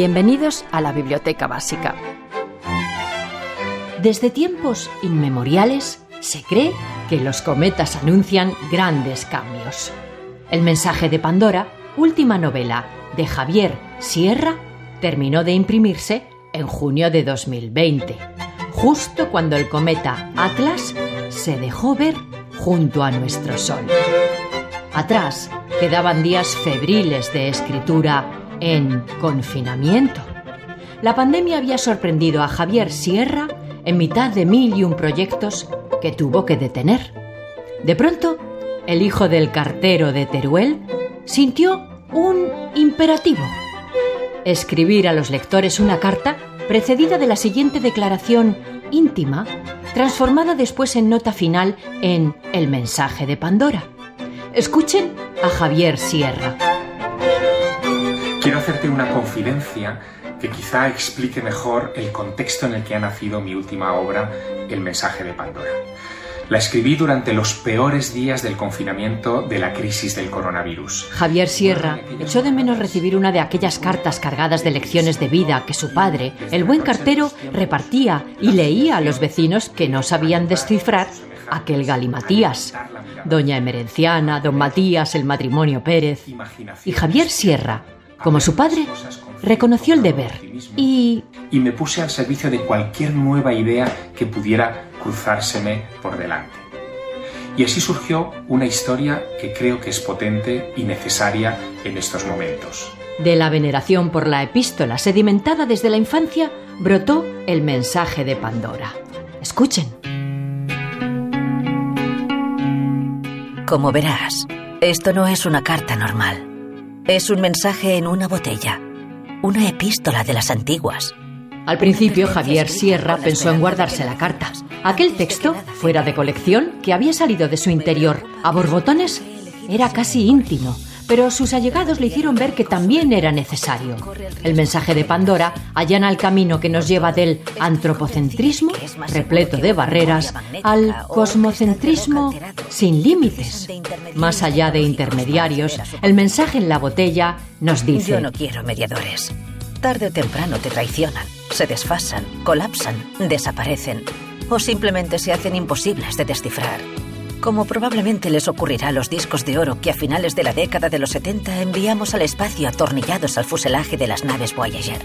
Bienvenidos a la Biblioteca Básica. Desde tiempos inmemoriales se cree que los cometas anuncian grandes cambios. El mensaje de Pandora, última novela de Javier Sierra, terminó de imprimirse en junio de 2020, justo cuando el cometa Atlas se dejó ver junto a nuestro Sol. Atrás quedaban días febriles de escritura en confinamiento. La pandemia había sorprendido a Javier Sierra en mitad de mil y un proyectos que tuvo que detener. De pronto, el hijo del cartero de Teruel sintió un imperativo. Escribir a los lectores una carta precedida de la siguiente declaración íntima, transformada después en nota final en El mensaje de Pandora. Escuchen a Javier Sierra. Quiero hacerte una confidencia que quizá explique mejor el contexto en el que ha nacido mi última obra, El mensaje de Pandora. La escribí durante los peores días del confinamiento de la crisis del coronavirus. Javier Sierra echó de menos recibir una de aquellas cartas cargadas de lecciones de vida que su padre, el buen cartero, repartía y leía a los vecinos que no sabían descifrar aquel galimatías. Doña Emerenciana, don Matías, el matrimonio Pérez. Y Javier Sierra, como su padre, reconoció el deber y... Y me puse al servicio de cualquier nueva idea que pudiera cruzárseme por delante. Y así surgió una historia que creo que es potente y necesaria en estos momentos. De la veneración por la epístola sedimentada desde la infancia brotó el mensaje de Pandora. Escuchen. Como verás, esto no es una carta normal. Es un mensaje en una botella, una epístola de las antiguas. Al principio Javier Sierra pensó en guardarse la carta. Aquel texto, fuera de colección, que había salido de su interior a borbotones, era casi íntimo, pero sus allegados le hicieron ver que también era necesario. El mensaje de Pandora allana el camino que nos lleva del antropocentrismo, repleto de barreras, al cosmocentrismo sin límites. Más allá de intermediarios, el mensaje en la botella nos dice... Yo no quiero mediadores. Tarde o temprano te traicionan, se desfasan, colapsan, desaparecen o simplemente se hacen imposibles de descifrar como probablemente les ocurrirá a los discos de oro que a finales de la década de los 70 enviamos al espacio atornillados al fuselaje de las naves Voyager.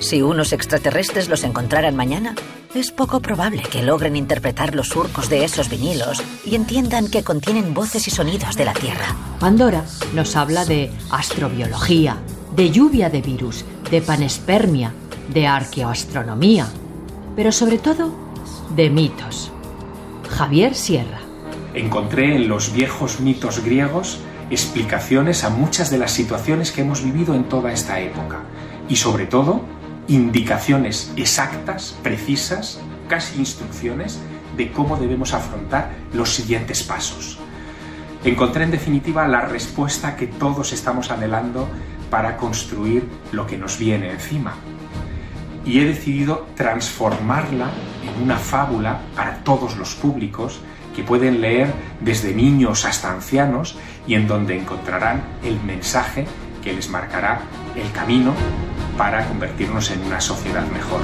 Si unos extraterrestres los encontraran mañana, es poco probable que logren interpretar los surcos de esos vinilos y entiendan que contienen voces y sonidos de la Tierra. Pandora nos habla de astrobiología, de lluvia de virus, de panespermia, de arqueoastronomía, pero sobre todo de mitos. Javier Sierra encontré en los viejos mitos griegos explicaciones a muchas de las situaciones que hemos vivido en toda esta época y sobre todo indicaciones exactas, precisas, casi instrucciones de cómo debemos afrontar los siguientes pasos. Encontré en definitiva la respuesta que todos estamos anhelando para construir lo que nos viene encima. Y he decidido transformarla en una fábula para todos los públicos que pueden leer desde niños hasta ancianos y en donde encontrarán el mensaje que les marcará el camino para convertirnos en una sociedad mejor.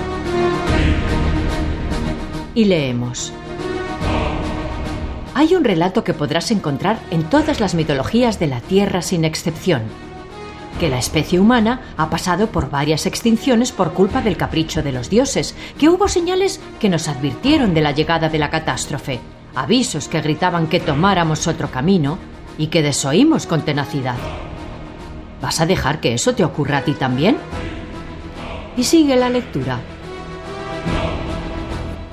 Y leemos. Hay un relato que podrás encontrar en todas las mitologías de la Tierra sin excepción, que la especie humana ha pasado por varias extinciones por culpa del capricho de los dioses, que hubo señales que nos advirtieron de la llegada de la catástrofe, avisos que gritaban que tomáramos otro camino y que desoímos con tenacidad. ¿Vas a dejar que eso te ocurra a ti también? Y sigue la lectura.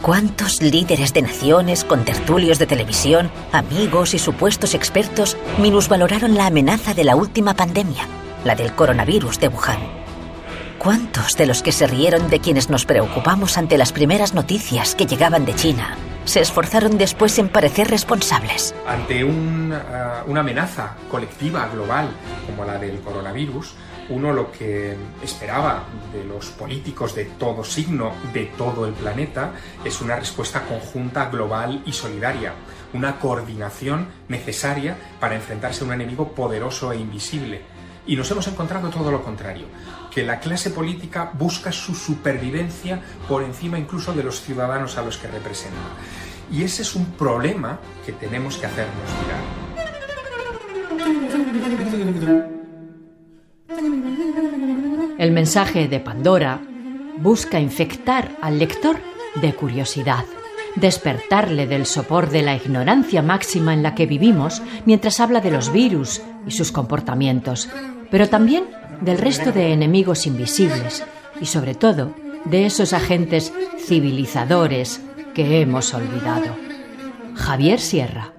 ¿Cuántos líderes de naciones, contertulios de televisión, amigos y supuestos expertos minusvaloraron la amenaza de la última pandemia, la del coronavirus de Wuhan? ¿Cuántos de los que se rieron de quienes nos preocupamos ante las primeras noticias que llegaban de China se esforzaron después en parecer responsables. Ante una, una amenaza colectiva global como la del coronavirus, uno lo que esperaba de los políticos de todo signo, de todo el planeta, es una respuesta conjunta, global y solidaria, una coordinación necesaria para enfrentarse a un enemigo poderoso e invisible. Y nos hemos encontrado todo lo contrario, que la clase política busca su supervivencia por encima incluso de los ciudadanos a los que representa. Y ese es un problema que tenemos que hacernos mirar. El mensaje de Pandora busca infectar al lector de curiosidad, despertarle del sopor de la ignorancia máxima en la que vivimos mientras habla de los virus y sus comportamientos, pero también del resto de enemigos invisibles y sobre todo de esos agentes civilizadores que hemos olvidado. Javier Sierra.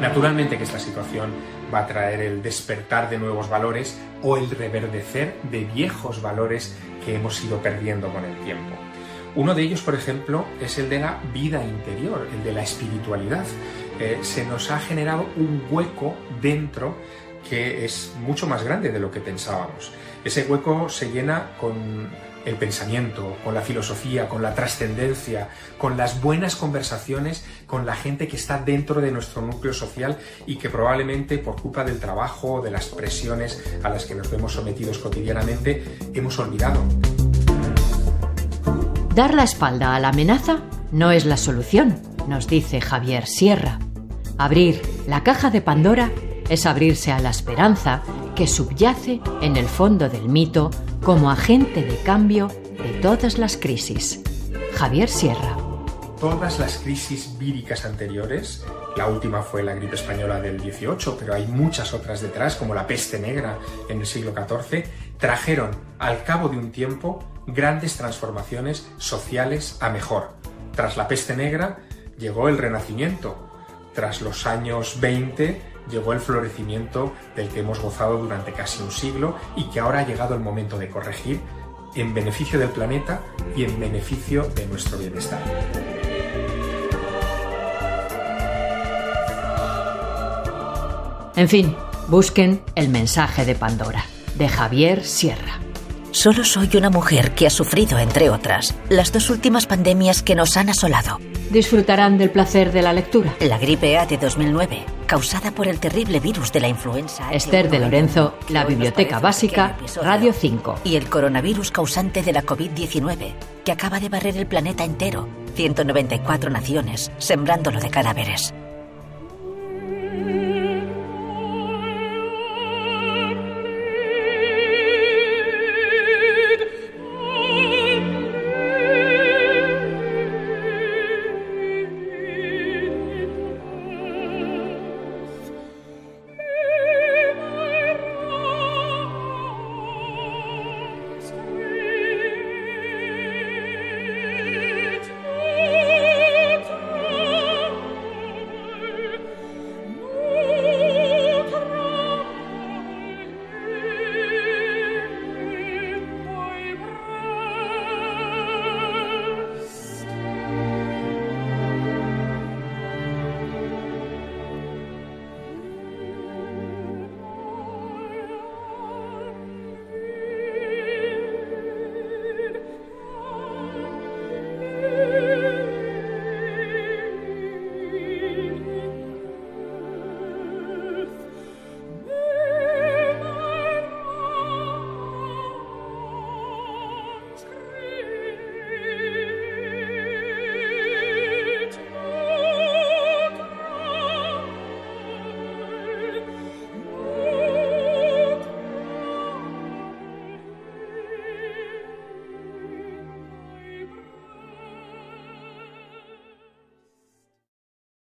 Naturalmente que esta situación va a traer el despertar de nuevos valores o el reverdecer de viejos valores que hemos ido perdiendo con el tiempo. Uno de ellos, por ejemplo, es el de la vida interior, el de la espiritualidad. Eh, se nos ha generado un hueco dentro que es mucho más grande de lo que pensábamos. Ese hueco se llena con el pensamiento, con la filosofía, con la trascendencia, con las buenas conversaciones con la gente que está dentro de nuestro núcleo social y que probablemente por culpa del trabajo, de las presiones a las que nos vemos sometidos cotidianamente, hemos olvidado. Dar la espalda a la amenaza no es la solución, nos dice Javier Sierra. Abrir la caja de Pandora es abrirse a la esperanza que subyace en el fondo del mito como agente de cambio de todas las crisis. Javier Sierra. Todas las crisis víricas anteriores, la última fue la gripe española del 18, pero hay muchas otras detrás, como la peste negra en el siglo XIV, trajeron al cabo de un tiempo grandes transformaciones sociales a mejor. Tras la peste negra llegó el Renacimiento. Tras los años 20 llegó el florecimiento del que hemos gozado durante casi un siglo y que ahora ha llegado el momento de corregir en beneficio del planeta y en beneficio de nuestro bienestar. En fin, busquen el mensaje de Pandora, de Javier Sierra. Solo soy una mujer que ha sufrido, entre otras, las dos últimas pandemias que nos han asolado. Disfrutarán del placer de la lectura. La gripe A de 2009, causada por el terrible virus de la influenza. Esther de Lorenzo, La Biblioteca Básica, Radio 5. Y el coronavirus causante de la COVID-19, que acaba de barrer el planeta entero, 194 naciones, sembrándolo de cadáveres.